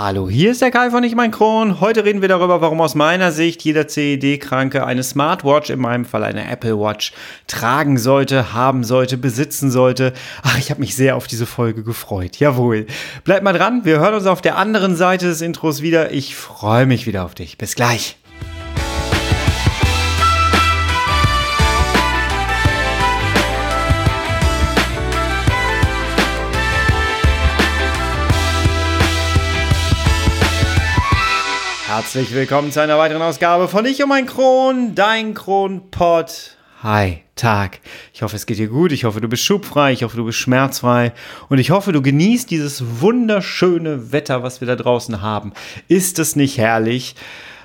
Hallo, hier ist der Kai von Ich mein Kron. Heute reden wir darüber, warum aus meiner Sicht jeder CED-Kranke eine Smartwatch, in meinem Fall eine Apple Watch, tragen sollte, haben sollte, besitzen sollte. Ach, ich habe mich sehr auf diese Folge gefreut. Jawohl. Bleib mal dran, wir hören uns auf der anderen Seite des Intros wieder. Ich freue mich wieder auf dich. Bis gleich. Herzlich willkommen zu einer weiteren Ausgabe von Ich und mein Kron, dein Kronpott. Hi, Tag. Ich hoffe, es geht dir gut. Ich hoffe, du bist schubfrei. Ich hoffe, du bist schmerzfrei. Und ich hoffe, du genießt dieses wunderschöne Wetter, was wir da draußen haben. Ist es nicht herrlich?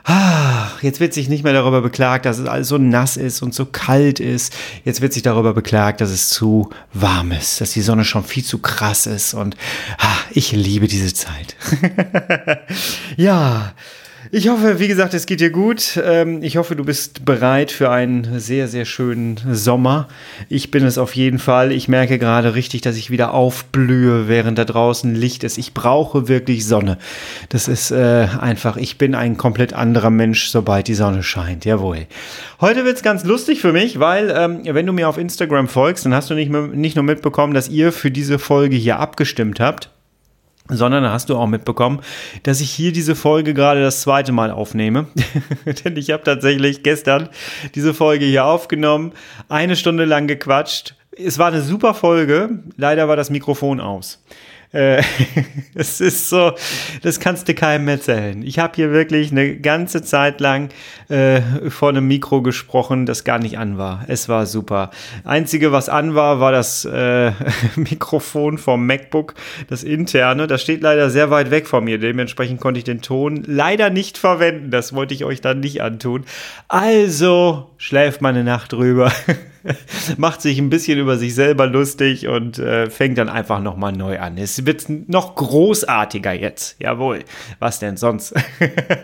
Ach, jetzt wird sich nicht mehr darüber beklagt, dass es alles so nass ist und so kalt ist. Jetzt wird sich darüber beklagt, dass es zu warm ist, dass die Sonne schon viel zu krass ist. Und ach, ich liebe diese Zeit. ja. Ich hoffe, wie gesagt, es geht dir gut. Ähm, ich hoffe, du bist bereit für einen sehr, sehr schönen Sommer. Ich bin es auf jeden Fall. Ich merke gerade richtig, dass ich wieder aufblühe, während da draußen Licht ist. Ich brauche wirklich Sonne. Das ist äh, einfach, ich bin ein komplett anderer Mensch, sobald die Sonne scheint. Jawohl. Heute wird es ganz lustig für mich, weil, ähm, wenn du mir auf Instagram folgst, dann hast du nicht, nicht nur mitbekommen, dass ihr für diese Folge hier abgestimmt habt sondern hast du auch mitbekommen, dass ich hier diese Folge gerade das zweite Mal aufnehme. Denn ich habe tatsächlich gestern diese Folge hier aufgenommen, eine Stunde lang gequatscht. Es war eine super Folge, leider war das Mikrofon aus. Äh, es ist so, das kannst du keinem erzählen. Ich habe hier wirklich eine ganze Zeit lang äh, vor einem Mikro gesprochen, das gar nicht an war. Es war super. Einzige, was an war, war das äh, Mikrofon vom MacBook, das interne. Das steht leider sehr weit weg von mir. Dementsprechend konnte ich den Ton leider nicht verwenden. Das wollte ich euch dann nicht antun. Also schläft meine Nacht drüber. macht sich ein bisschen über sich selber lustig und äh, fängt dann einfach nochmal neu an. Es wird noch großartiger jetzt. Jawohl. Was denn sonst?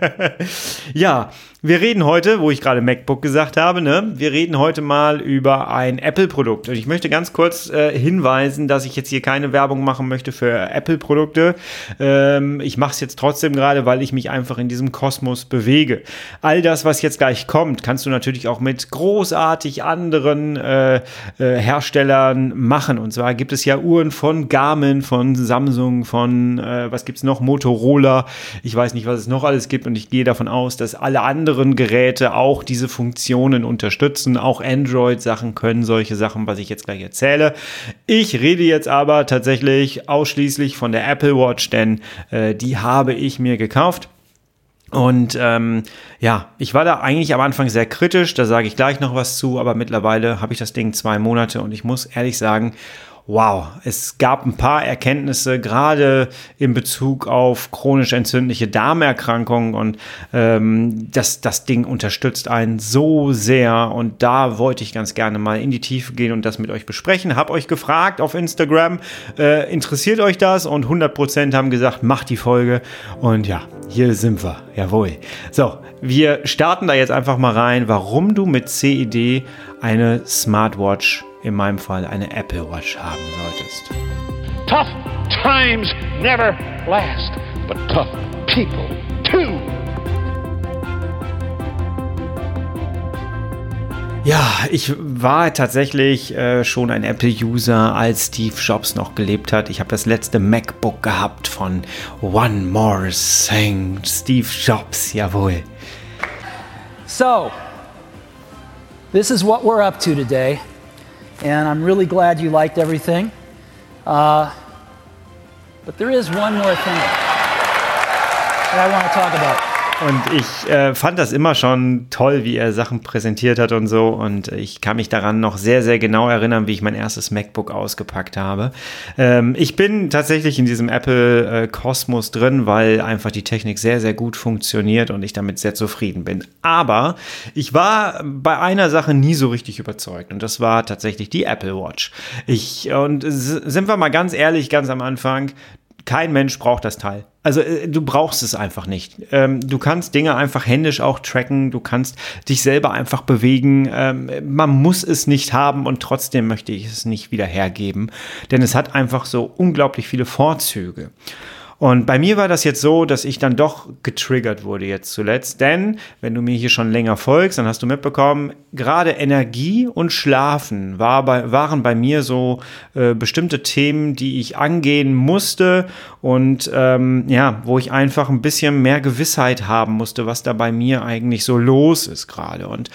ja, wir reden heute, wo ich gerade MacBook gesagt habe, ne? Wir reden heute mal über ein Apple-Produkt. Und ich möchte ganz kurz äh, hinweisen, dass ich jetzt hier keine Werbung machen möchte für Apple-Produkte. Ähm, ich mache es jetzt trotzdem gerade, weil ich mich einfach in diesem Kosmos bewege. All das, was jetzt gleich kommt, kannst du natürlich auch mit großartig anderen äh, äh, Herstellern machen. Und zwar gibt es ja Uhren von Garmin, von Samsung, von äh, was gibt's noch? Motorola. Ich weiß nicht, was es noch alles gibt und ich gehe davon aus, dass alle anderen anderen Geräte auch diese Funktionen unterstützen. Auch Android-Sachen können solche Sachen, was ich jetzt gleich erzähle. Ich rede jetzt aber tatsächlich ausschließlich von der Apple Watch, denn äh, die habe ich mir gekauft. Und ähm, ja, ich war da eigentlich am Anfang sehr kritisch, da sage ich gleich noch was zu, aber mittlerweile habe ich das Ding zwei Monate und ich muss ehrlich sagen, wow, es gab ein paar Erkenntnisse, gerade in Bezug auf chronisch entzündliche Darmerkrankungen und ähm, das, das Ding unterstützt einen so sehr und da wollte ich ganz gerne mal in die Tiefe gehen und das mit euch besprechen. Hab euch gefragt auf Instagram, äh, interessiert euch das? Und 100% haben gesagt, macht die Folge und ja, hier sind wir, jawohl. So, wir starten da jetzt einfach mal rein, warum du mit CED eine Smartwatch in meinem Fall eine Apple Watch haben solltest. Tough times never last, but tough people too. Ja, ich war tatsächlich äh, schon ein Apple-User, als Steve Jobs noch gelebt hat. Ich habe das letzte MacBook gehabt von One More Thing, Steve Jobs, jawohl. So, this is what we're up to today and I'm really glad you liked everything. Uh, but there is one more thing that I want to talk about. Und ich äh, fand das immer schon toll, wie er Sachen präsentiert hat und so. Und ich kann mich daran noch sehr, sehr genau erinnern, wie ich mein erstes MacBook ausgepackt habe. Ähm, ich bin tatsächlich in diesem Apple-Kosmos äh, drin, weil einfach die Technik sehr, sehr gut funktioniert und ich damit sehr zufrieden bin. Aber ich war bei einer Sache nie so richtig überzeugt. Und das war tatsächlich die Apple Watch. Ich, und sind wir mal ganz ehrlich, ganz am Anfang, kein Mensch braucht das Teil. Also äh, du brauchst es einfach nicht. Ähm, du kannst Dinge einfach händisch auch tracken, du kannst dich selber einfach bewegen. Ähm, man muss es nicht haben und trotzdem möchte ich es nicht wieder hergeben, denn es hat einfach so unglaublich viele Vorzüge. Und bei mir war das jetzt so, dass ich dann doch getriggert wurde jetzt zuletzt. Denn wenn du mir hier schon länger folgst, dann hast du mitbekommen, gerade Energie und Schlafen war bei, waren bei mir so äh, bestimmte Themen, die ich angehen musste und ähm, ja, wo ich einfach ein bisschen mehr Gewissheit haben musste, was da bei mir eigentlich so los ist gerade. Und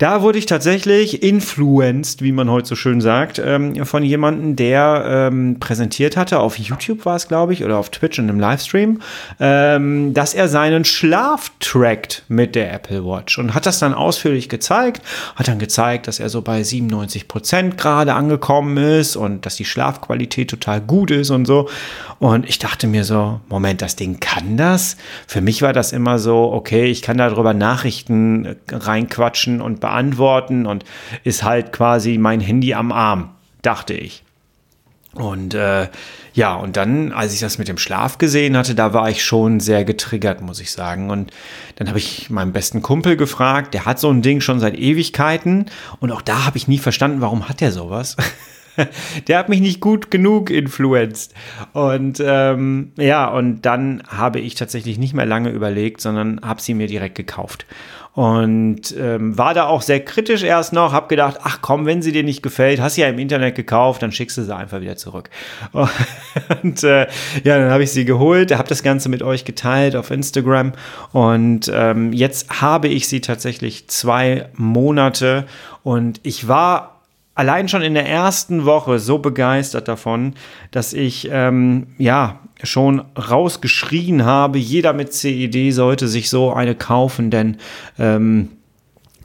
da wurde ich tatsächlich influenced, wie man heute so schön sagt, ähm, von jemandem, der ähm, präsentiert hatte, auf YouTube war es, glaube ich, oder auf Twitch in einem Livestream, ähm, dass er seinen Schlaf trackt mit der Apple Watch und hat das dann ausführlich gezeigt, hat dann gezeigt, dass er so bei 97 Prozent gerade angekommen ist und dass die Schlafqualität total gut ist und so. Und ich dachte mir so, Moment, das Ding kann das? Für mich war das immer so, okay, ich kann darüber Nachrichten reinquatschen und beantworten und ist halt quasi mein Handy am Arm, dachte ich. Und äh, ja, und dann, als ich das mit dem Schlaf gesehen hatte, da war ich schon sehr getriggert, muss ich sagen. Und dann habe ich meinen besten Kumpel gefragt, der hat so ein Ding schon seit Ewigkeiten. Und auch da habe ich nie verstanden, warum hat der sowas? der hat mich nicht gut genug influenced. Und ähm, ja, und dann habe ich tatsächlich nicht mehr lange überlegt, sondern habe sie mir direkt gekauft. Und ähm, war da auch sehr kritisch erst noch, hab gedacht, ach komm, wenn sie dir nicht gefällt, hast sie ja im Internet gekauft, dann schickst du sie einfach wieder zurück. Und äh, ja, dann habe ich sie geholt, habe das Ganze mit euch geteilt auf Instagram und ähm, jetzt habe ich sie tatsächlich zwei Monate und ich war allein schon in der ersten Woche so begeistert davon, dass ich ähm, ja schon rausgeschrien habe, jeder mit CED sollte sich so eine kaufen, denn ähm,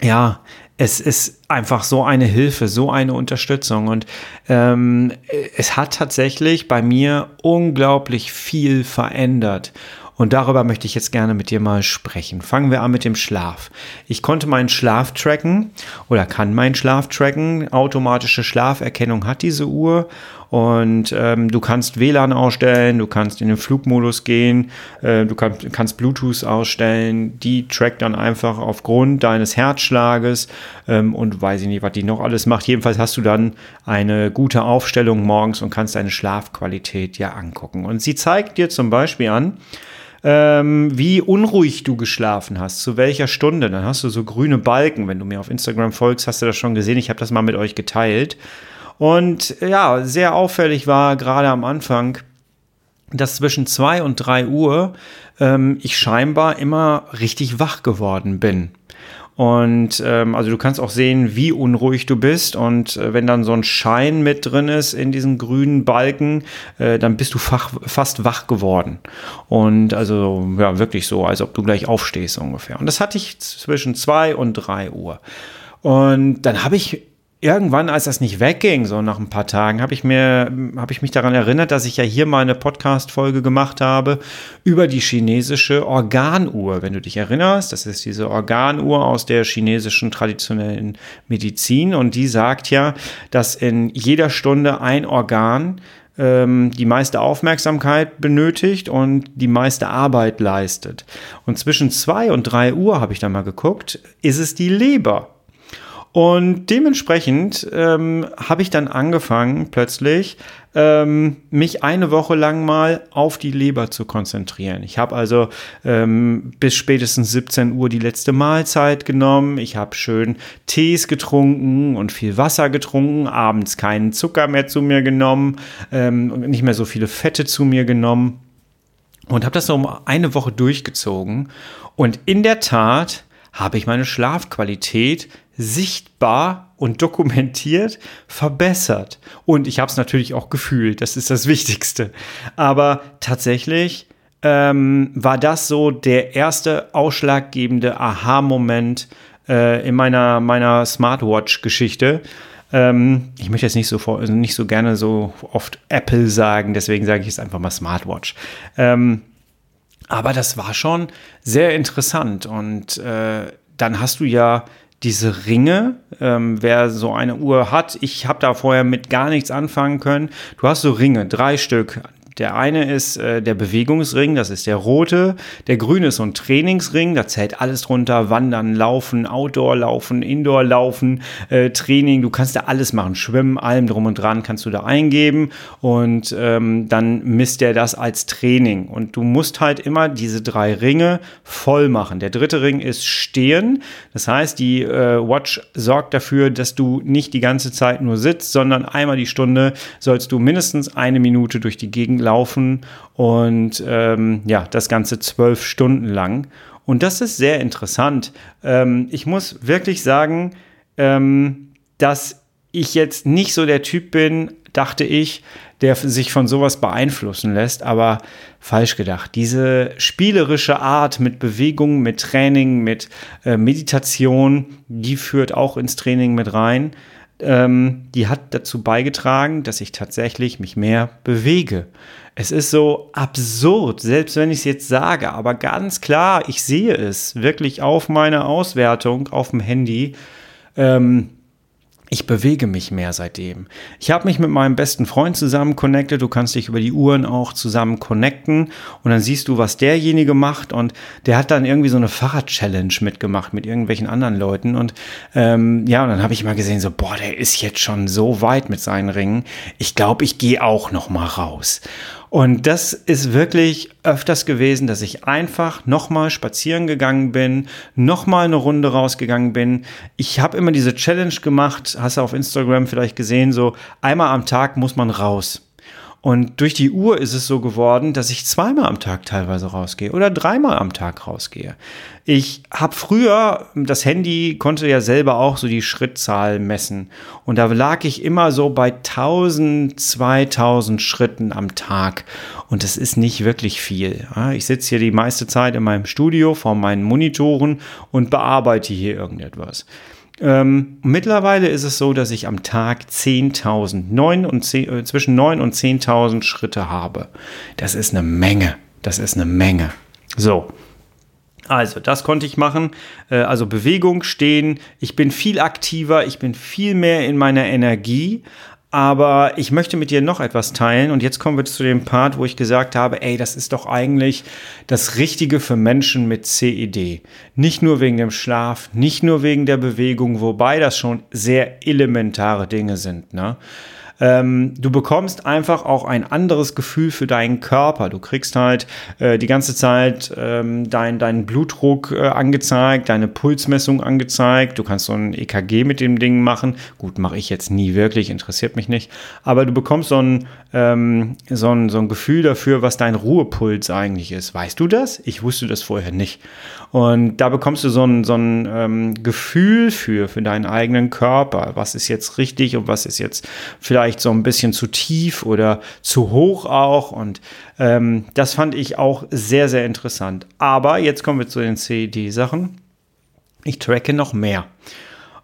ja, es ist einfach so eine Hilfe, so eine Unterstützung. Und ähm, es hat tatsächlich bei mir unglaublich viel verändert. Und darüber möchte ich jetzt gerne mit dir mal sprechen. Fangen wir an mit dem Schlaf. Ich konnte meinen Schlaf tracken oder kann meinen Schlaf tracken. Automatische Schlaferkennung hat diese Uhr. Und ähm, du kannst WLAN ausstellen, du kannst in den Flugmodus gehen, äh, du kann, kannst Bluetooth ausstellen. Die trackt dann einfach aufgrund deines Herzschlages ähm, und weiß ich nicht, was die noch alles macht. Jedenfalls hast du dann eine gute Aufstellung morgens und kannst deine Schlafqualität ja angucken. Und sie zeigt dir zum Beispiel an, ähm, wie unruhig du geschlafen hast, zu welcher Stunde. Dann hast du so grüne Balken. Wenn du mir auf Instagram folgst, hast du das schon gesehen. Ich habe das mal mit euch geteilt. Und ja, sehr auffällig war gerade am Anfang, dass zwischen zwei und drei Uhr ähm, ich scheinbar immer richtig wach geworden bin. Und ähm, also du kannst auch sehen, wie unruhig du bist. Und äh, wenn dann so ein Schein mit drin ist in diesen grünen Balken, äh, dann bist du fach, fast wach geworden. Und also ja, wirklich so, als ob du gleich aufstehst ungefähr. Und das hatte ich zwischen zwei und drei Uhr. Und dann habe ich irgendwann, als das nicht wegging, so nach ein paar Tagen, habe ich mir, ich mich daran erinnert, dass ich ja hier mal eine Podcast-Folge gemacht habe über die chinesische Organuhr. Wenn du dich erinnerst, das ist diese Organuhr aus der chinesischen traditionellen Medizin und die sagt ja, dass in jeder Stunde ein Organ ähm, die meiste Aufmerksamkeit benötigt und die meiste Arbeit leistet. Und zwischen zwei und drei Uhr habe ich dann mal geguckt, ist es die Leber. Und dementsprechend ähm, habe ich dann angefangen, plötzlich ähm, mich eine Woche lang mal auf die Leber zu konzentrieren. Ich habe also ähm, bis spätestens 17 Uhr die letzte Mahlzeit genommen. Ich habe schön Tees getrunken und viel Wasser getrunken, abends keinen Zucker mehr zu mir genommen, ähm, nicht mehr so viele Fette zu mir genommen und habe das so um eine Woche durchgezogen. Und in der Tat habe ich meine Schlafqualität sichtbar und dokumentiert verbessert. Und ich habe es natürlich auch gefühlt, das ist das Wichtigste. Aber tatsächlich ähm, war das so der erste ausschlaggebende Aha-Moment äh, in meiner, meiner Smartwatch-Geschichte. Ähm, ich möchte jetzt nicht so, vor, nicht so gerne so oft Apple sagen, deswegen sage ich es einfach mal Smartwatch. Ähm, aber das war schon sehr interessant und äh, dann hast du ja diese Ringe, ähm, wer so eine Uhr hat, ich habe da vorher mit gar nichts anfangen können. Du hast so Ringe, drei Stück, Der eine ist äh, der Bewegungsring, das ist der rote. Der grüne ist so ein Trainingsring, da zählt alles drunter: Wandern, Laufen, Outdoor laufen, Indoor laufen, äh, Training. Du kannst da alles machen, Schwimmen, allem drum und dran kannst du da eingeben und ähm, dann misst der das als Training. Und du musst halt immer diese drei Ringe voll machen. Der dritte Ring ist Stehen, das heißt, die äh, Watch sorgt dafür, dass du nicht die ganze Zeit nur sitzt, sondern einmal die Stunde sollst du mindestens eine Minute durch die Gegend laufen und ähm, ja, das Ganze zwölf Stunden lang. Und das ist sehr interessant. Ähm, ich muss wirklich sagen, ähm, dass ich jetzt nicht so der Typ bin, dachte ich, der sich von sowas beeinflussen lässt, aber falsch gedacht. Diese spielerische Art mit Bewegung, mit Training, mit äh, Meditation, die führt auch ins Training mit rein ähm, die hat dazu beigetragen, dass ich tatsächlich mich mehr bewege. Es ist so absurd, selbst wenn ich es jetzt sage, aber ganz klar, ich sehe es wirklich auf meiner Auswertung auf dem Handy. Ähm, ich bewege mich mehr seitdem. Ich habe mich mit meinem besten Freund zusammen connected. Du kannst dich über die Uhren auch zusammen connecten und dann siehst du, was derjenige macht. Und der hat dann irgendwie so eine Fahrrad-Challenge mitgemacht mit irgendwelchen anderen Leuten. Und ähm, ja, und dann habe ich mal gesehen, so, boah, der ist jetzt schon so weit mit seinen Ringen. Ich glaube, ich gehe auch noch mal raus. Und das ist wirklich öfters gewesen, dass ich einfach nochmal spazieren gegangen bin, nochmal eine Runde rausgegangen bin. Ich habe immer diese Challenge gemacht, hast du auf Instagram vielleicht gesehen, so einmal am Tag muss man raus. Und durch die Uhr ist es so geworden, dass ich zweimal am Tag teilweise rausgehe oder dreimal am Tag rausgehe. Ich habe früher, das Handy konnte ja selber auch so die Schrittzahl messen. Und da lag ich immer so bei 1000, 2000 Schritten am Tag. Und das ist nicht wirklich viel. Ich sitze hier die meiste Zeit in meinem Studio vor meinen Monitoren und bearbeite hier irgendetwas. Ähm, mittlerweile ist es so, dass ich am Tag 10.000, 9 und 10, äh, zwischen 9 und 10.000 Schritte habe. Das ist eine Menge. Das ist eine Menge. So. Also, das konnte ich machen. Äh, also Bewegung, stehen. Ich bin viel aktiver, ich bin viel mehr in meiner Energie. Aber ich möchte mit dir noch etwas teilen und jetzt kommen wir zu dem Part, wo ich gesagt habe, ey, das ist doch eigentlich das Richtige für Menschen mit CED. Nicht nur wegen dem Schlaf, nicht nur wegen der Bewegung, wobei das schon sehr elementare Dinge sind. Ne? Ähm, du bekommst einfach auch ein anderes Gefühl für deinen Körper. Du kriegst halt äh, die ganze Zeit ähm, dein, deinen Blutdruck äh, angezeigt, deine Pulsmessung angezeigt. Du kannst so ein EKG mit dem Ding machen. Gut, mache ich jetzt nie wirklich, interessiert mich nicht. Aber du bekommst so ein, ähm, so, ein, so ein Gefühl dafür, was dein Ruhepuls eigentlich ist. Weißt du das? Ich wusste das vorher nicht. Und da bekommst du so ein, so ein ähm, Gefühl für, für deinen eigenen Körper. Was ist jetzt richtig und was ist jetzt vielleicht so ein bisschen zu tief oder zu hoch auch. Und ähm, das fand ich auch sehr, sehr interessant. Aber jetzt kommen wir zu den CED-Sachen. Ich tracke noch mehr.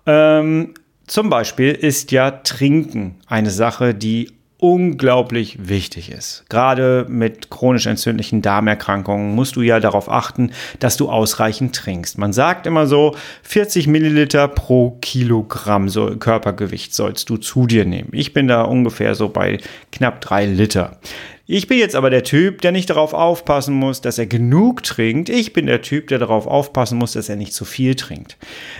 Ähm, zum Beispiel ist ja Trinken eine Sache, die unglaublich wichtig ist. Gerade mit chronisch entzündlichen Darmerkrankungen musst du ja darauf achten, dass du ausreichend trinkst. Man sagt immer so, 40 Milliliter pro Kilogramm Körpergewicht sollst du zu dir nehmen. Ich bin da ungefähr so bei knapp drei Liter. Ich bin jetzt aber der Typ, der nicht darauf aufpassen muss, dass er genug trinkt. Ich bin der Typ, der darauf aufpassen muss, dass er nicht zu viel trinkt.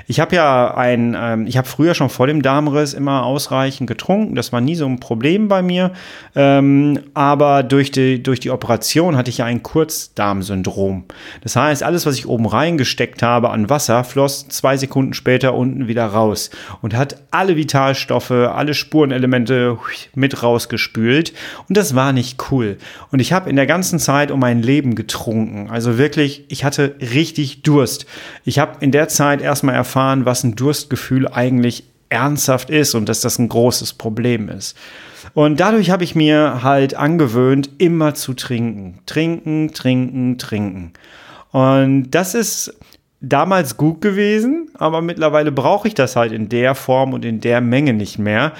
Ich habe ja ein, ähm, ich habe früher schon vor dem Darmriss immer ausreichend getrunken. Das war nie so ein Problem bei mir. Ähm, aber durch die, durch die Operation hatte ich ja ein Kurzdarmsyndrom. Das heißt, alles, was ich oben reingesteckt habe an Wasser, floss zwei Sekunden später unten wieder raus und hat alle Vitalstoffe, alle Spurenelemente mit rausgespült. Und das war nicht cool cool. Und ich habe in der ganzen Zeit um mein Leben getrunken. Also wirklich, ich hatte richtig Durst. Ich habe in der Zeit erstmal erfahren, was ein Durstgefühl eigentlich ernsthaft ist und dass das ein großes Problem ist. Und dadurch habe ich mir halt angewöhnt, immer zu trinken. Trinken, trinken, trinken. Und das ist damals gut gewesen, aber mittlerweile brauche ich das halt in der Form und in der Menge nicht mehr.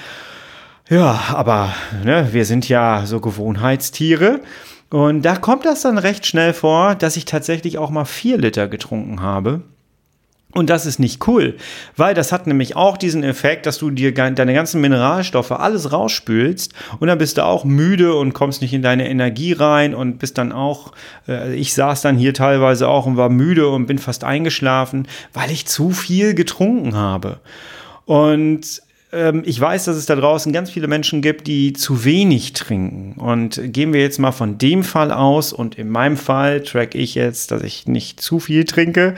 Ja, aber ne, wir sind ja so Gewohnheitstiere. Und da kommt das dann recht schnell vor, dass ich tatsächlich auch mal vier Liter getrunken habe. Und das ist nicht cool, weil das hat nämlich auch diesen Effekt, dass du dir deine ganzen Mineralstoffe alles rausspülst und dann bist du auch müde und kommst nicht in deine Energie rein und bist dann auch, äh, ich saß dann hier teilweise auch und war müde und bin fast eingeschlafen, weil ich zu viel getrunken habe. Und ich weiß, dass es da draußen ganz viele Menschen gibt, die zu wenig trinken. Und gehen wir jetzt mal von dem Fall aus und in meinem Fall track ich jetzt, dass ich nicht zu viel trinke.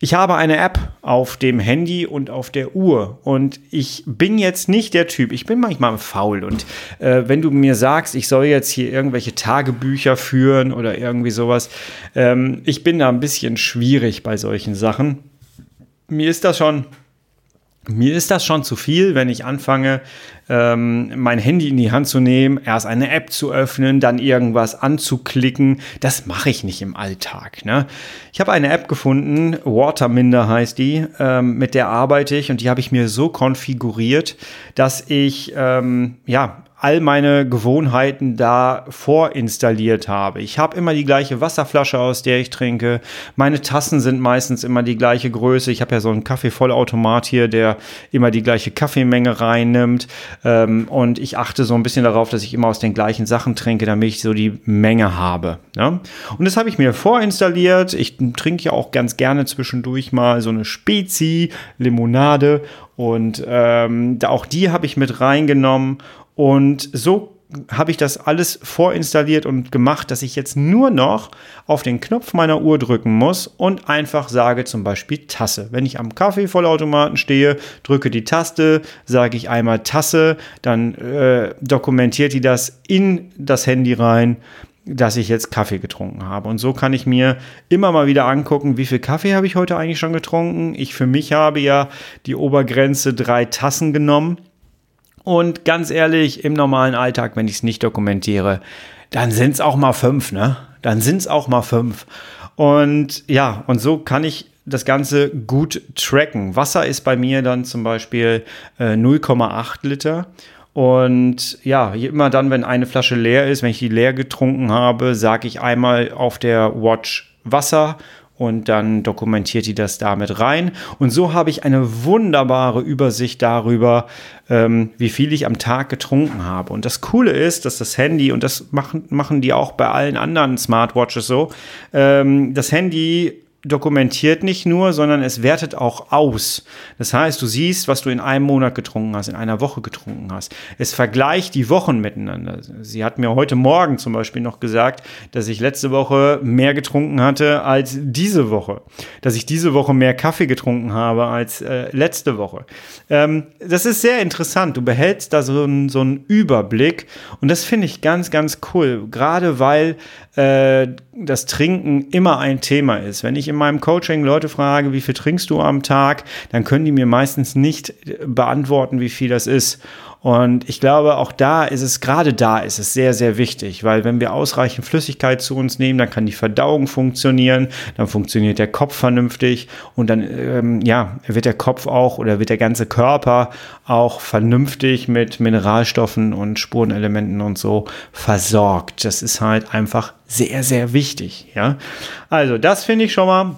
Ich habe eine App auf dem Handy und auf der Uhr und ich bin jetzt nicht der Typ, ich bin manchmal faul und äh, wenn du mir sagst, ich soll jetzt hier irgendwelche Tagebücher führen oder irgendwie sowas, ähm, ich bin da ein bisschen schwierig bei solchen Sachen. Mir ist das schon mir ist das schon zu viel, wenn ich anfange, ähm, mein Handy in die Hand zu nehmen, erst eine App zu öffnen, dann irgendwas anzuklicken. Das mache ich nicht im Alltag. Ne? Ich habe eine App gefunden, Waterminder heißt die, ähm, mit der arbeite ich und die habe ich mir so konfiguriert, dass ich ähm, ja all meine Gewohnheiten da vorinstalliert habe. Ich habe immer die gleiche Wasserflasche, aus der ich trinke. Meine Tassen sind meistens immer die gleiche Größe. Ich habe ja so einen Kaffeevollautomat hier, der immer die gleiche Kaffeemenge reinnimmt. Ähm, und ich achte so ein bisschen darauf, dass ich immer aus den gleichen Sachen trinke, damit ich so die Menge habe. Ja? Und das habe ich mir vorinstalliert. Ich trinke ja auch ganz gerne zwischendurch mal so eine Spezi, Limonade. Und ähm, auch die habe ich mit reingenommen. Und so habe ich das alles vorinstalliert und gemacht, dass ich jetzt nur noch auf den Knopf meiner Uhr drücken muss und einfach sage zum Beispiel Tasse. Wenn ich am Kaffeevollautomaten stehe, drücke die Taste, sage ich einmal Tasse, dann äh, dokumentiert die das in das Handy rein dass ich jetzt Kaffee getrunken habe. Und so kann ich mir immer mal wieder angucken, wie viel Kaffee habe ich heute eigentlich schon getrunken. Ich für mich habe ja die Obergrenze drei Tassen genommen. Und ganz ehrlich, im normalen Alltag, wenn ich es nicht dokumentiere, dann sind es auch mal fünf, ne? Dann sind es auch mal fünf. Und ja, und so kann ich das Ganze gut tracken. Wasser ist bei mir dann zum Beispiel äh, 0,8 Liter. Und ja, immer dann, wenn eine Flasche leer ist, wenn ich die leer getrunken habe, sage ich einmal auf der Watch Wasser und dann dokumentiert die das damit rein. Und so habe ich eine wunderbare Übersicht darüber, ähm, wie viel ich am Tag getrunken habe. Und das Coole ist, dass das Handy, und das machen, machen die auch bei allen anderen Smartwatches so, ähm, das Handy dokumentiert nicht nur, sondern es wertet auch aus. Das heißt, du siehst, was du in einem Monat getrunken hast, in einer Woche getrunken hast. Es vergleicht die Wochen miteinander. Sie hat mir heute Morgen zum Beispiel noch gesagt, dass ich letzte Woche mehr getrunken hatte als diese Woche. Dass ich diese Woche mehr Kaffee getrunken habe als äh, letzte Woche. Ähm, das ist sehr interessant. Du behältst da so, ein, so einen Überblick und das finde ich ganz, ganz cool. Gerade weil äh, das Trinken immer ein Thema ist. Wenn ich in meinem Coaching Leute frage, wie viel trinkst du am Tag, dann können die mir meistens nicht beantworten, wie viel das ist. Und ich glaube, auch da ist es, gerade da ist es sehr, sehr wichtig, weil wenn wir ausreichend Flüssigkeit zu uns nehmen, dann kann die Verdauung funktionieren, dann funktioniert der Kopf vernünftig und dann, ähm, ja, wird der Kopf auch oder wird der ganze Körper auch vernünftig mit Mineralstoffen und Spurenelementen und so versorgt. Das ist halt einfach sehr, sehr wichtig, ja. Also, das finde ich schon mal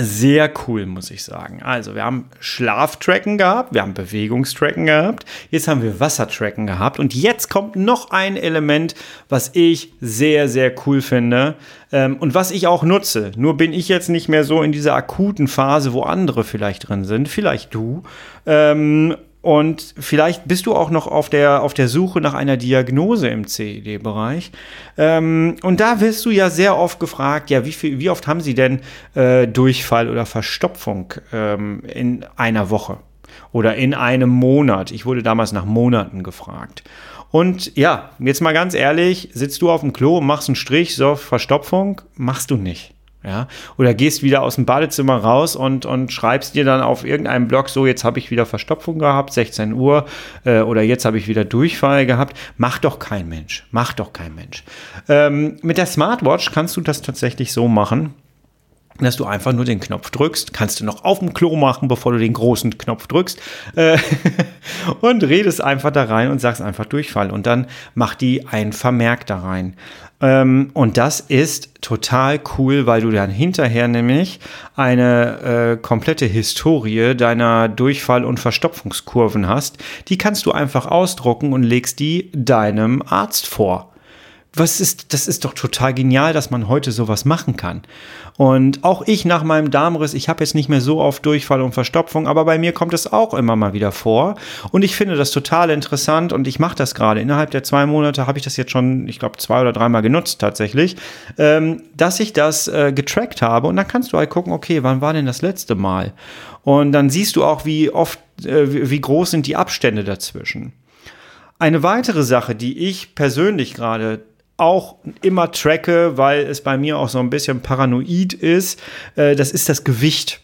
sehr cool, muss ich sagen. Also, wir haben Schlaftracken gehabt, wir haben Bewegungstracken gehabt, jetzt haben wir Wassertracken gehabt und jetzt kommt noch ein Element, was ich sehr, sehr cool finde ähm, und was ich auch nutze. Nur bin ich jetzt nicht mehr so in dieser akuten Phase, wo andere vielleicht drin sind, vielleicht du. Ähm, und vielleicht bist du auch noch auf der, auf der Suche nach einer Diagnose im CED-Bereich. Ähm, und da wirst du ja sehr oft gefragt, ja, wie, viel, wie oft haben sie denn äh, Durchfall oder Verstopfung ähm, in einer Woche oder in einem Monat? Ich wurde damals nach Monaten gefragt. Und ja, jetzt mal ganz ehrlich, sitzt du auf dem Klo und machst einen Strich, so Verstopfung, machst du nicht. Ja, oder gehst wieder aus dem Badezimmer raus und, und schreibst dir dann auf irgendeinem Blog, so jetzt habe ich wieder Verstopfung gehabt, 16 Uhr, äh, oder jetzt habe ich wieder Durchfall gehabt. Macht doch kein Mensch. Macht doch kein Mensch. Ähm, mit der Smartwatch kannst du das tatsächlich so machen, dass du einfach nur den Knopf drückst. Kannst du noch auf dem Klo machen, bevor du den großen Knopf drückst. Äh, und redest einfach da rein und sagst einfach Durchfall. Und dann macht die ein Vermerk da rein. Ähm, und das ist total cool, weil du dann hinterher nämlich eine äh, komplette Historie deiner Durchfall- und Verstopfungskurven hast. Die kannst du einfach ausdrucken und legst die deinem Arzt vor was ist, das ist doch total genial, dass man heute sowas machen kann. Und auch ich nach meinem Darmriss, ich habe jetzt nicht mehr so oft Durchfall und Verstopfung, aber bei mir kommt es auch immer mal wieder vor. Und ich finde das total interessant und ich mache das gerade. Innerhalb der zwei Monate habe ich das jetzt schon, ich glaube, zwei oder dreimal genutzt tatsächlich, ähm, dass ich das äh, getrackt habe. Und dann kannst du halt gucken, okay, wann war denn das letzte Mal? Und dann siehst du auch, wie oft, äh, wie groß sind die Abstände dazwischen. Eine weitere Sache, die ich persönlich gerade auch immer tracke, weil es bei mir auch so ein bisschen paranoid ist, äh, das ist das Gewicht.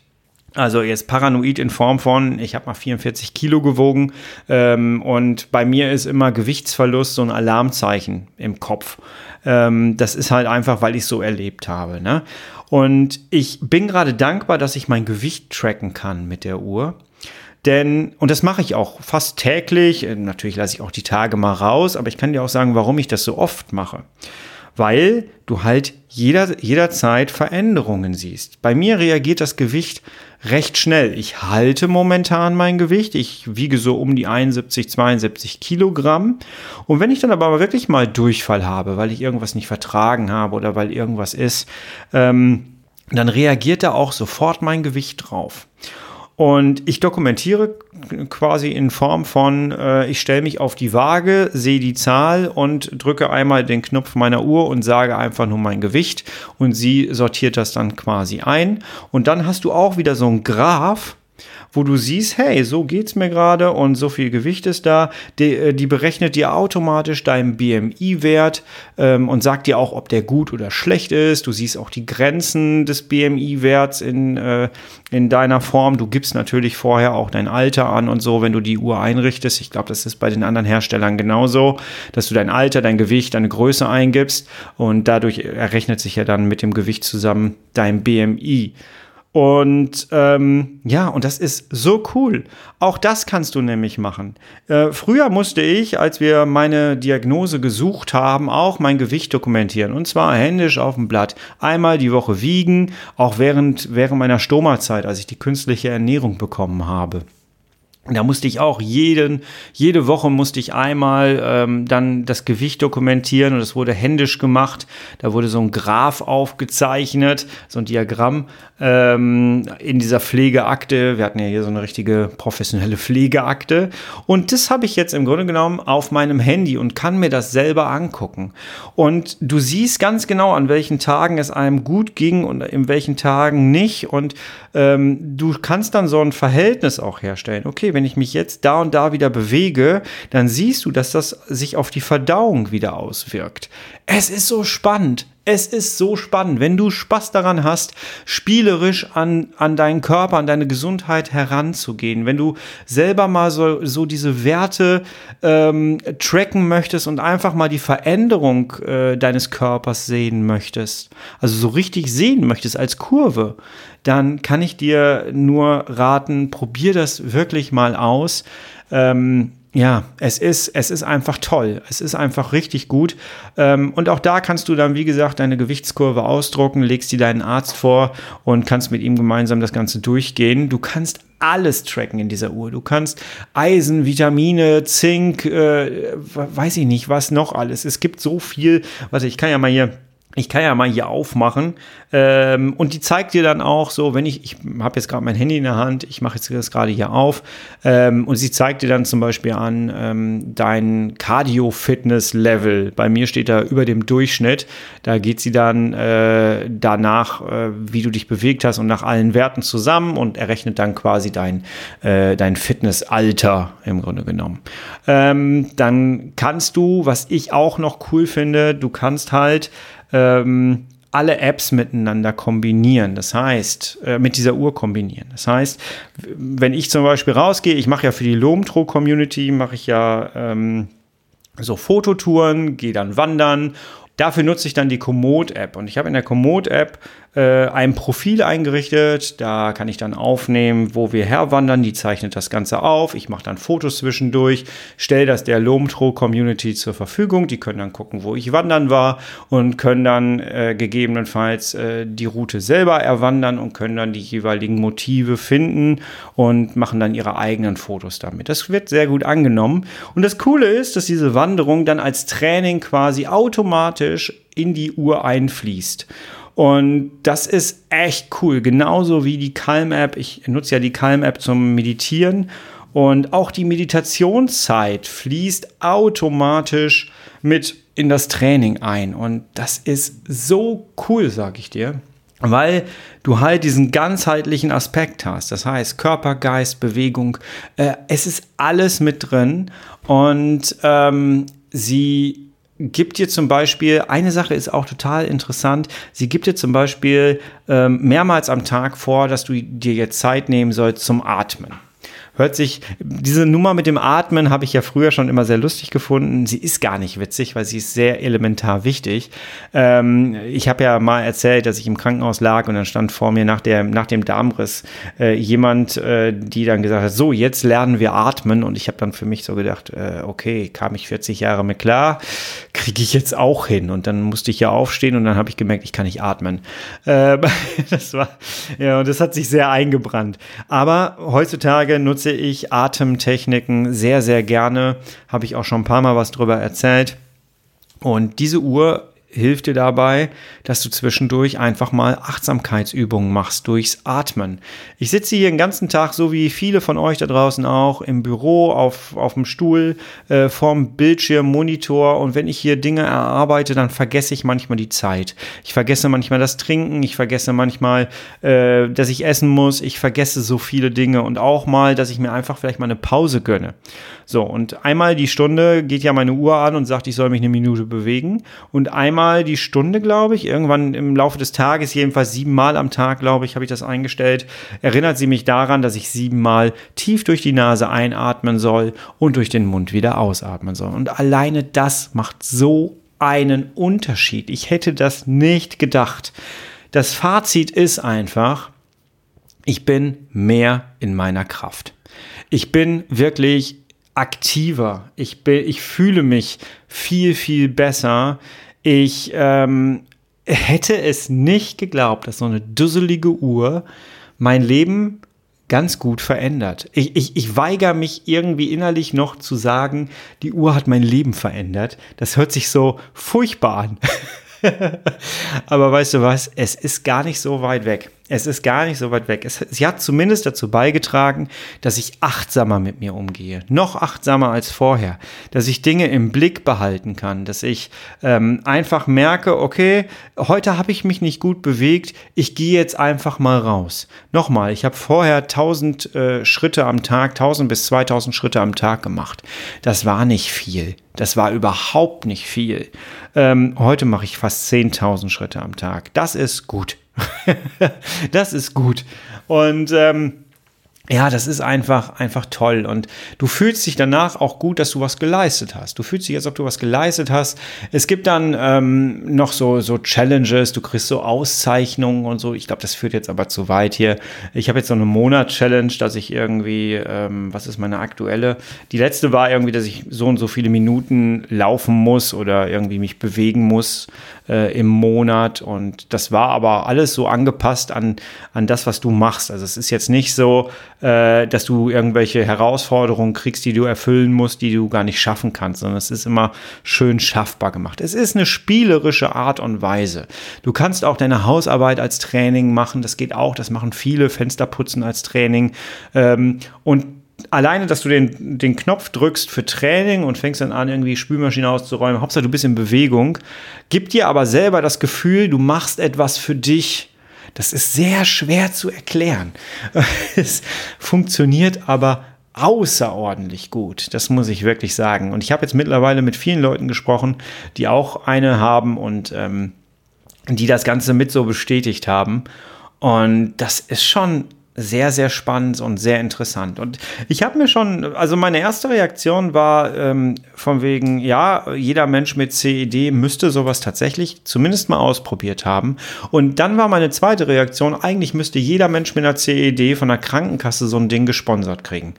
Also jetzt paranoid in Form von, ich habe mal 44 Kilo gewogen ähm, und bei mir ist immer Gewichtsverlust so ein Alarmzeichen im Kopf. Ähm, das ist halt einfach, weil ich so erlebt habe. Ne? Und ich bin gerade dankbar, dass ich mein Gewicht tracken kann mit der Uhr. Denn, und das mache ich auch fast täglich, äh, natürlich lasse ich auch die Tage mal raus, aber ich kann dir auch sagen, warum ich das so oft mache. Weil du halt jeder, jederzeit Veränderungen siehst. Bei mir reagiert das Gewicht recht schnell. Ich halte momentan mein Gewicht. Ich wiege so um die 71, 72 Kilogramm. Und wenn ich dann aber wirklich mal Durchfall habe, weil ich irgendwas nicht vertragen habe oder weil irgendwas ist, ähm, dann reagiert da auch sofort mein Gewicht drauf. Und ich dokumentiere quasi in Form von, äh, ich stelle mich auf die Waage, sehe die Zahl und drücke einmal den Knopf meiner Uhr und sage einfach nur mein Gewicht und sie sortiert das dann quasi ein. Und dann hast du auch wieder so ein Graph, wo du siehst, hey, so geht's mir gerade und so viel Gewicht ist da. Die, äh, die berechnet dir automatisch deinen BMI-Wert ähm, und sagt dir auch, ob der gut oder schlecht ist. Du siehst auch die Grenzen des BMI-Werts in, äh, in deiner Form. Du gibst natürlich vorher auch dein Alter an und so, wenn du die Uhr einrichtest. Ich glaube, das ist bei den anderen Herstellern genauso, dass du dein Alter, dein Gewicht, deine Größe eingibst und dadurch errechnet sich ja dann mit dem Gewicht zusammen dein BMI. Und ähm, ja, und das ist so cool. Auch das kannst du nämlich machen. Äh, früher musste ich, als wir meine Diagnose gesucht haben, auch mein Gewicht dokumentieren. Und zwar händisch auf dem Blatt. Einmal die Woche wiegen, auch während, während meiner Stoma-Zeit, als ich die künstliche Ernährung bekommen habe. Da musste ich auch jeden, jede Woche musste ich einmal ähm, dann das Gewicht dokumentieren und es wurde händisch gemacht. Da wurde so ein Graph aufgezeichnet, so ein Diagramm ähm, in dieser Pflegeakte. Wir hatten ja hier so eine richtige professionelle Pflegeakte. Und das habe ich jetzt im Grunde genommen auf meinem Handy und kann mir das selber angucken. Und du siehst ganz genau, an welchen Tagen es einem gut ging und in welchen Tagen nicht. Und ähm, du kannst dann so ein Verhältnis auch herstellen. Okay, wenn ich mich jetzt da und da wieder bewege, dann siehst du, dass das sich auf die Verdauung wieder auswirkt. Es ist so spannend. Es ist so spannend, wenn du Spaß daran hast, spielerisch an, an deinen Körper, an deine Gesundheit heranzugehen, wenn du selber mal so, so diese Werte ähm, tracken möchtest und einfach mal die Veränderung äh, deines Körpers sehen möchtest, also so richtig sehen möchtest als Kurve, dann kann ich dir nur raten, probier das wirklich mal aus. Ähm, ja, es ist, es ist einfach toll. Es ist einfach richtig gut. Ähm, und auch da kannst du dann, wie gesagt, deine Gewichtskurve ausdrucken, legst die deinen Arzt vor und kannst mit ihm gemeinsam das Ganze durchgehen. Du kannst alles tracken in dieser Uhr. Du kannst Eisen, Vitamine, Zink, äh, weiß ich nicht, was noch alles. Es gibt so viel. Warte, ich kann ja mal hier ich kann ja mal hier aufmachen ähm, und die zeigt dir dann auch so, wenn ich, ich habe jetzt gerade mein Handy in der Hand, ich mache jetzt das gerade hier auf ähm, und sie zeigt dir dann zum Beispiel an ähm, dein Cardio-Fitness-Level. Bei mir steht da über dem Durchschnitt. Da geht sie dann äh, danach, äh, wie du dich bewegt hast und nach allen Werten zusammen und errechnet dann quasi dein, äh, dein Fitnessalter im Grunde genommen. Ähm, dann kannst du, was ich auch noch cool finde, du kannst halt ähm, alle Apps miteinander kombinieren. Das heißt, äh, mit dieser Uhr kombinieren. Das heißt, wenn ich zum Beispiel rausgehe, ich mache ja für die Lomtro-Community, mache ich ja ähm, so Fototouren, gehe dann wandern Dafür nutze ich dann die Komoot-App. Und ich habe in der Komoot-App äh, ein Profil eingerichtet. Da kann ich dann aufnehmen, wo wir herwandern. Die zeichnet das Ganze auf. Ich mache dann Fotos zwischendurch, stelle das der Lomtro-Community zur Verfügung. Die können dann gucken, wo ich wandern war und können dann äh, gegebenenfalls äh, die Route selber erwandern und können dann die jeweiligen Motive finden und machen dann ihre eigenen Fotos damit. Das wird sehr gut angenommen. Und das Coole ist, dass diese Wanderung dann als Training quasi automatisch in die Uhr einfließt. Und das ist echt cool. Genauso wie die Calm-App. Ich nutze ja die Calm-App zum Meditieren. Und auch die Meditationszeit fließt automatisch mit in das Training ein. Und das ist so cool, sag ich dir. Weil du halt diesen ganzheitlichen Aspekt hast. Das heißt, Körper, Geist, Bewegung, äh, es ist alles mit drin. Und ähm, sie gibt dir zum Beispiel, eine Sache ist auch total interessant, sie gibt dir zum Beispiel ähm, mehrmals am Tag vor, dass du dir jetzt Zeit nehmen sollst zum Atmen hört sich, diese Nummer mit dem Atmen habe ich ja früher schon immer sehr lustig gefunden. Sie ist gar nicht witzig, weil sie ist sehr elementar wichtig. Ähm, ich habe ja mal erzählt, dass ich im Krankenhaus lag und dann stand vor mir nach, der, nach dem Darmriss äh, jemand, äh, die dann gesagt hat, so, jetzt lernen wir atmen. Und ich habe dann für mich so gedacht, äh, okay, kam ich 40 Jahre mit klar, kriege ich jetzt auch hin. Und dann musste ich ja aufstehen und dann habe ich gemerkt, ich kann nicht atmen. Ähm, das war, ja, und das hat sich sehr eingebrannt. Aber heutzutage nutze nutze ich Atemtechniken sehr, sehr gerne. Habe ich auch schon ein paar Mal was drüber erzählt. Und diese Uhr hilft dir dabei, dass du zwischendurch einfach mal Achtsamkeitsübungen machst durchs Atmen. Ich sitze hier den ganzen Tag, so wie viele von euch da draußen auch, im Büro, auf, auf dem Stuhl, äh, vorm Bildschirm, Monitor und wenn ich hier Dinge erarbeite, dann vergesse ich manchmal die Zeit. Ich vergesse manchmal das Trinken, ich vergesse manchmal, äh, dass ich essen muss, ich vergesse so viele Dinge und auch mal, dass ich mir einfach vielleicht mal eine Pause gönne. So, und einmal die Stunde geht ja meine Uhr an und sagt, ich soll mich eine Minute bewegen und einmal einmal die Stunde, glaube ich. Irgendwann im Laufe des Tages, jedenfalls siebenmal am Tag, glaube ich, habe ich das eingestellt. Erinnert sie mich daran, dass ich siebenmal tief durch die Nase einatmen soll und durch den Mund wieder ausatmen soll. Und alleine das macht so einen Unterschied. Ich hätte das nicht gedacht. Das Fazit ist einfach, ich bin mehr in meiner Kraft. Ich bin wirklich aktiver. Ich, bin, ich fühle mich viel, viel besser. Ich ähm, hätte es nicht geglaubt, dass so eine dusselige Uhr mein Leben ganz gut verändert. Ich, ich, ich weigere mich irgendwie innerlich noch zu sagen, die Uhr hat mein Leben verändert. Das hört sich so furchtbar an. Aber weißt du was, es ist gar nicht so weit weg. Es ist gar nicht so weit weg. Es, sie hat zumindest dazu beigetragen, dass ich achtsamer mit mir umgehe. Noch achtsamer als vorher. Dass ich Dinge im Blick behalten kann. Dass ich ähm, einfach merke, okay, heute habe ich mich nicht gut bewegt. Ich gehe jetzt einfach mal raus. Nochmal, ich habe vorher 1000 äh, Schritte am Tag, 1000 bis 2000 Schritte am Tag gemacht. Das war nicht viel. Das war überhaupt nicht viel. Ähm, heute mache ich fast 10.000 Schritte am Tag. Das ist gut. Das ist gut. Und ähm, ja, das ist einfach, einfach toll. Und du fühlst dich danach auch gut, dass du was geleistet hast. Du fühlst dich, als ob du was geleistet hast. Es gibt dann ähm, noch so, so Challenges, du kriegst so Auszeichnungen und so. Ich glaube, das führt jetzt aber zu weit hier. Ich habe jetzt so eine Monat-Challenge, dass ich irgendwie, ähm, was ist meine aktuelle? Die letzte war irgendwie, dass ich so und so viele Minuten laufen muss oder irgendwie mich bewegen muss äh, im Monat. Und das war aber alles so angepasst an, an das, was du machst. Also es ist jetzt nicht so, äh, dass du irgendwelche Herausforderungen kriegst, die du erfüllen musst, die du gar nicht schaffen kannst, sondern es ist immer schön schaffbar gemacht. Es ist eine spielerische Art und Weise. Du kannst auch deine Hausarbeit als Training machen, das geht auch, das machen viele, Fensterputzen als Training. Ähm, und alleine, dass du den, den Knopf drückst für Training und fängst dann an, irgendwie Spülmaschine auszuräumen, Hauptsache du bist in Bewegung, gibt dir aber selber das Gefühl, du machst etwas für dich. Das ist sehr schwer zu erklären. Es funktioniert aber außerordentlich gut. Das muss ich wirklich sagen. Und ich habe jetzt mittlerweile mit vielen Leuten gesprochen, die auch eine haben und ähm, die das Ganze mit so bestätigt haben. Und das ist schon sehr, sehr spannend und sehr interessant. Und ich habe mir schon, also meine erste Reaktion war ähm, von wegen, ja, jeder Mensch mit CED müsste sowas tatsächlich zumindest mal ausprobiert haben. Und dann war meine zweite Reaktion, eigentlich müsste jeder Mensch mit einer CED von der Krankenkasse so ein Ding gesponsert kriegen.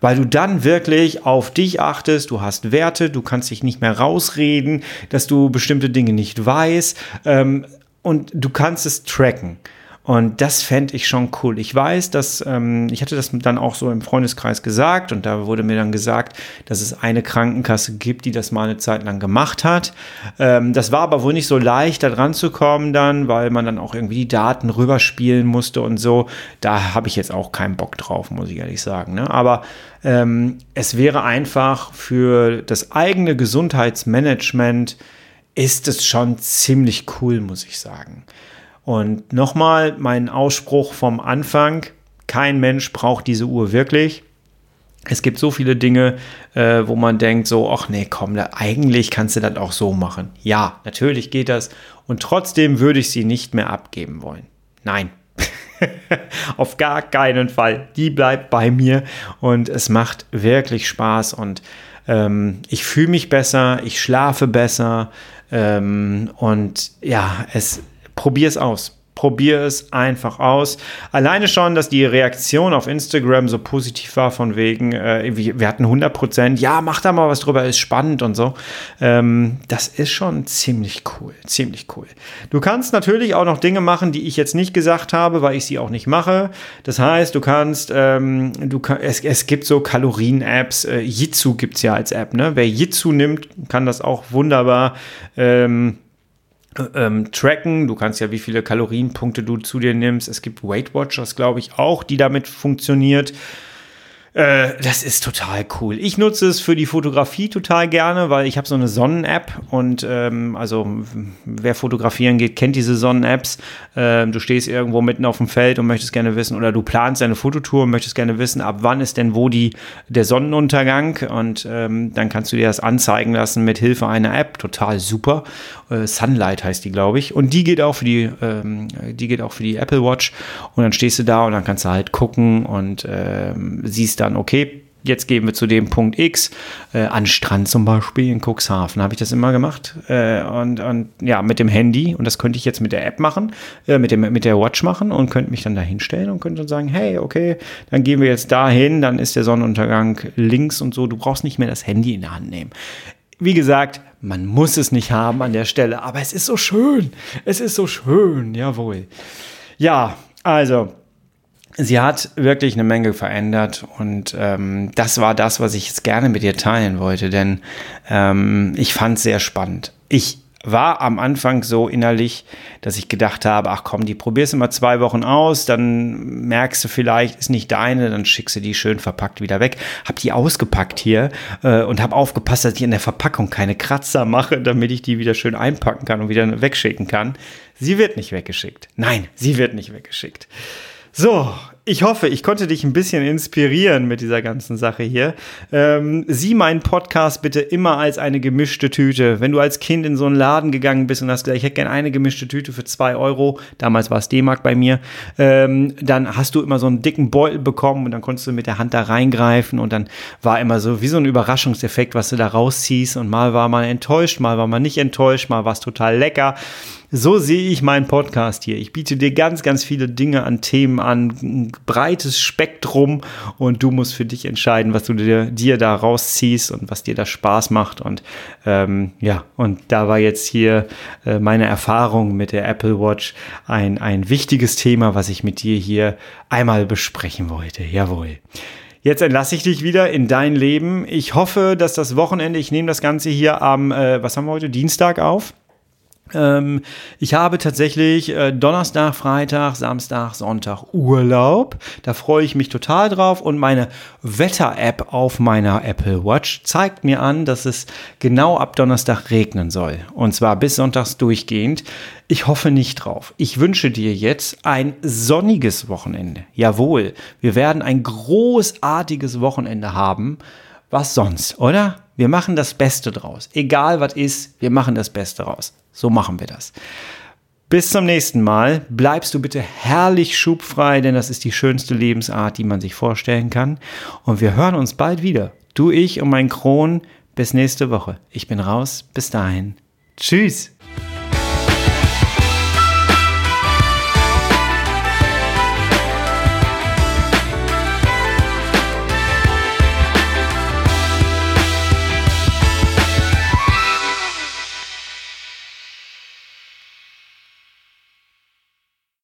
Weil du dann wirklich auf dich achtest, du hast Werte, du kannst dich nicht mehr rausreden, dass du bestimmte Dinge nicht weißt ähm, und du kannst es tracken. Und das fände ich schon cool. Ich weiß, dass ähm, ich hatte das dann auch so im Freundeskreis gesagt und da wurde mir dann gesagt, dass es eine Krankenkasse gibt, die das mal eine Zeit lang gemacht hat. Ähm, das war aber wohl nicht so leicht, da dran zu kommen dann, weil man dann auch irgendwie die Daten rüberspielen musste und so. Da habe ich jetzt auch keinen Bock drauf, muss ich ehrlich sagen. Ne? Aber ähm, es wäre einfach für das eigene Gesundheitsmanagement ist es schon ziemlich cool, muss ich sagen. Und nochmal mein Ausspruch vom Anfang, kein Mensch braucht diese Uhr wirklich. Es gibt so viele Dinge, äh, wo man denkt, so, ach nee, komm, da, eigentlich kannst du das auch so machen. Ja, natürlich geht das. Und trotzdem würde ich sie nicht mehr abgeben wollen. Nein. Auf gar keinen Fall. Die bleibt bei mir und es macht wirklich Spaß und ähm, ich fühle mich besser, ich schlafe besser ähm, und ja, es probier es aus. Probier es einfach aus. Alleine schon, dass die Reaktion auf Instagram so positiv war, von wegen, äh, wir hatten 100 Prozent, ja, mach da mal was drüber, ist spannend und so. Ähm, das ist schon ziemlich cool, ziemlich cool. Du kannst natürlich auch noch Dinge machen, die ich jetzt nicht gesagt habe, weil ich sie auch nicht mache. Das heißt, du kannst, ähm, du kann, es, es gibt so Kalorien-Apps, äh, Jitsu gibt es ja als App, ne? Wer Jitsu nimmt, kann das auch wunderbar. Ähm, ähm, tracken. Du kannst ja, wie viele Kalorienpunkte du zu dir nimmst. Es gibt Weight Watchers, glaube ich, auch, die damit funktioniert. Äh, das ist total cool. Ich nutze es für die Fotografie total gerne, weil ich habe so eine Sonnen-App und ähm, also wer fotografieren geht, kennt diese Sonnen-Apps. Ähm, du stehst irgendwo mitten auf dem Feld und möchtest gerne wissen oder du planst deine Fototour und möchtest gerne wissen, ab wann ist denn wo die der Sonnenuntergang und ähm, dann kannst du dir das anzeigen lassen mit Hilfe einer App. Total super. Äh, Sunlight heißt die, glaube ich. Und die geht auch für die, ähm, die geht auch für die Apple Watch und dann stehst du da und dann kannst du halt gucken und ähm, siehst dann, okay, jetzt gehen wir zu dem Punkt X, äh, an Strand zum Beispiel in Cuxhaven, habe ich das immer gemacht. Äh, und, und ja, mit dem Handy, und das könnte ich jetzt mit der App machen, äh, mit, dem, mit der Watch machen und könnte mich dann da hinstellen und könnte dann sagen, hey, okay, dann gehen wir jetzt dahin, dann ist der Sonnenuntergang links und so. Du brauchst nicht mehr das Handy in der Hand nehmen. Wie gesagt, man muss es nicht haben an der Stelle, aber es ist so schön. Es ist so schön, jawohl. Ja, also sie hat wirklich eine Menge verändert und ähm, das war das, was ich jetzt gerne mit dir teilen wollte, denn ähm, ich fand es sehr spannend. Ich war am Anfang so innerlich, dass ich gedacht habe, ach komm, die probierst du mal zwei Wochen aus, dann merkst du vielleicht, ist nicht deine, dann schickst du die schön verpackt wieder weg. Hab die ausgepackt hier äh, und hab aufgepasst, dass ich in der Verpackung keine Kratzer mache, damit ich die wieder schön einpacken kann und wieder wegschicken kann. Sie wird nicht weggeschickt. Nein, sie wird nicht weggeschickt. So, ich hoffe, ich konnte dich ein bisschen inspirieren mit dieser ganzen Sache hier. Ähm, sieh meinen Podcast bitte immer als eine gemischte Tüte. Wenn du als Kind in so einen Laden gegangen bist und hast gesagt, ich hätte gerne eine gemischte Tüte für zwei Euro, damals war es D-Mark bei mir, ähm, dann hast du immer so einen dicken Beutel bekommen und dann konntest du mit der Hand da reingreifen und dann war immer so wie so ein Überraschungseffekt, was du da rausziehst und mal war man enttäuscht, mal war man nicht enttäuscht, mal war es total lecker. So sehe ich meinen Podcast hier. Ich biete dir ganz, ganz viele Dinge an Themen an, ein breites Spektrum und du musst für dich entscheiden, was du dir, dir da rausziehst und was dir da Spaß macht. Und ähm, ja, und da war jetzt hier äh, meine Erfahrung mit der Apple Watch ein, ein wichtiges Thema, was ich mit dir hier einmal besprechen wollte. Jawohl. Jetzt entlasse ich dich wieder in dein Leben. Ich hoffe, dass das Wochenende, ich nehme das Ganze hier am, äh, was haben wir heute, Dienstag auf. Ähm, ich habe tatsächlich äh, Donnerstag, Freitag, Samstag, Sonntag Urlaub. Da freue ich mich total drauf. Und meine Wetter-App auf meiner Apple Watch zeigt mir an, dass es genau ab Donnerstag regnen soll. Und zwar bis Sonntags durchgehend. Ich hoffe nicht drauf. Ich wünsche dir jetzt ein sonniges Wochenende. Jawohl, wir werden ein großartiges Wochenende haben. Was sonst, oder? Wir machen das Beste draus. Egal was ist, wir machen das Beste draus. So machen wir das. Bis zum nächsten Mal. Bleibst du bitte herrlich schubfrei, denn das ist die schönste Lebensart, die man sich vorstellen kann. Und wir hören uns bald wieder. Du, ich und mein Kron. Bis nächste Woche. Ich bin raus. Bis dahin. Tschüss.